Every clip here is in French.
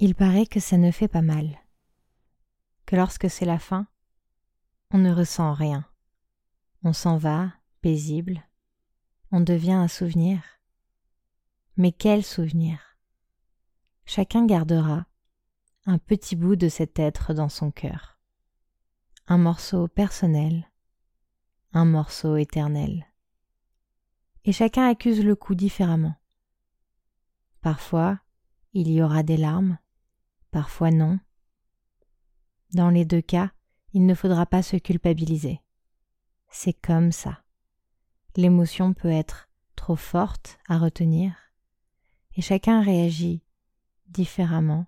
Il paraît que ça ne fait pas mal, que lorsque c'est la fin, on ne ressent rien. On s'en va, paisible, on devient un souvenir. Mais quel souvenir? Chacun gardera un petit bout de cet être dans son cœur, un morceau personnel, un morceau éternel. Et chacun accuse le coup différemment. Parfois, il y aura des larmes, parfois non. Dans les deux cas, il ne faudra pas se culpabiliser. C'est comme ça. L'émotion peut être trop forte à retenir, et chacun réagit différemment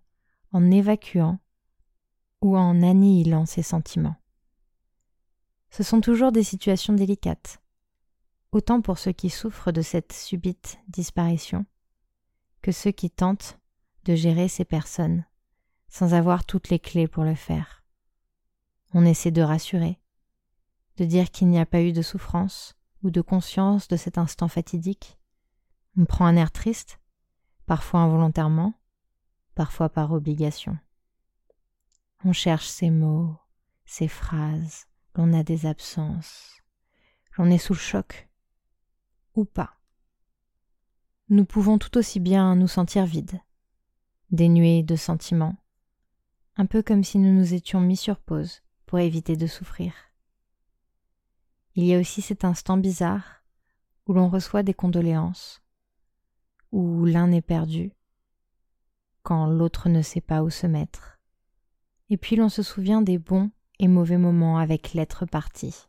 en évacuant ou en annihilant ses sentiments. Ce sont toujours des situations délicates, autant pour ceux qui souffrent de cette subite disparition que ceux qui tentent de gérer ces personnes sans avoir toutes les clés pour le faire. On essaie de rassurer, de dire qu'il n'y a pas eu de souffrance ou de conscience de cet instant fatidique. On prend un air triste, parfois involontairement, parfois par obligation. On cherche ses mots, ses phrases, l'on a des absences, l'on est sous le choc, ou pas. Nous pouvons tout aussi bien nous sentir vides, dénués de sentiments, un peu comme si nous nous étions mis sur pause pour éviter de souffrir. Il y a aussi cet instant bizarre où l'on reçoit des condoléances, où l'un est perdu, quand l'autre ne sait pas où se mettre. Et puis l'on se souvient des bons et mauvais moments avec l'être parti.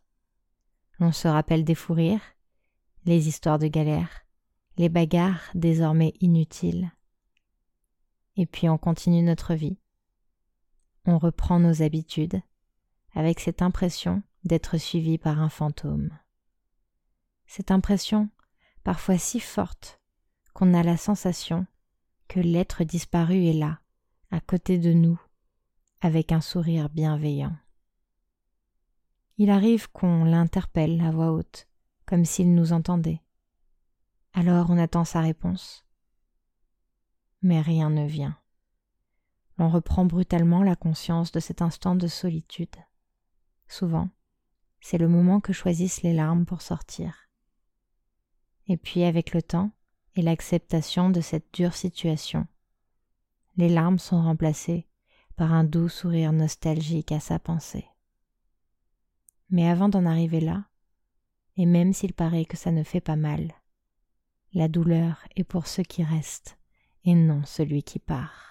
L'on se rappelle des fous rires, les histoires de galère, les bagarres désormais inutiles. Et puis on continue notre vie on reprend nos habitudes, avec cette impression d'être suivi par un fantôme. Cette impression, parfois si forte, qu'on a la sensation que l'être disparu est là, à côté de nous, avec un sourire bienveillant. Il arrive qu'on l'interpelle à voix haute, comme s'il nous entendait. Alors on attend sa réponse. Mais rien ne vient on reprend brutalement la conscience de cet instant de solitude. Souvent, c'est le moment que choisissent les larmes pour sortir. Et puis avec le temps et l'acceptation de cette dure situation, les larmes sont remplacées par un doux sourire nostalgique à sa pensée. Mais avant d'en arriver là, et même s'il paraît que ça ne fait pas mal, la douleur est pour ceux qui restent et non celui qui part.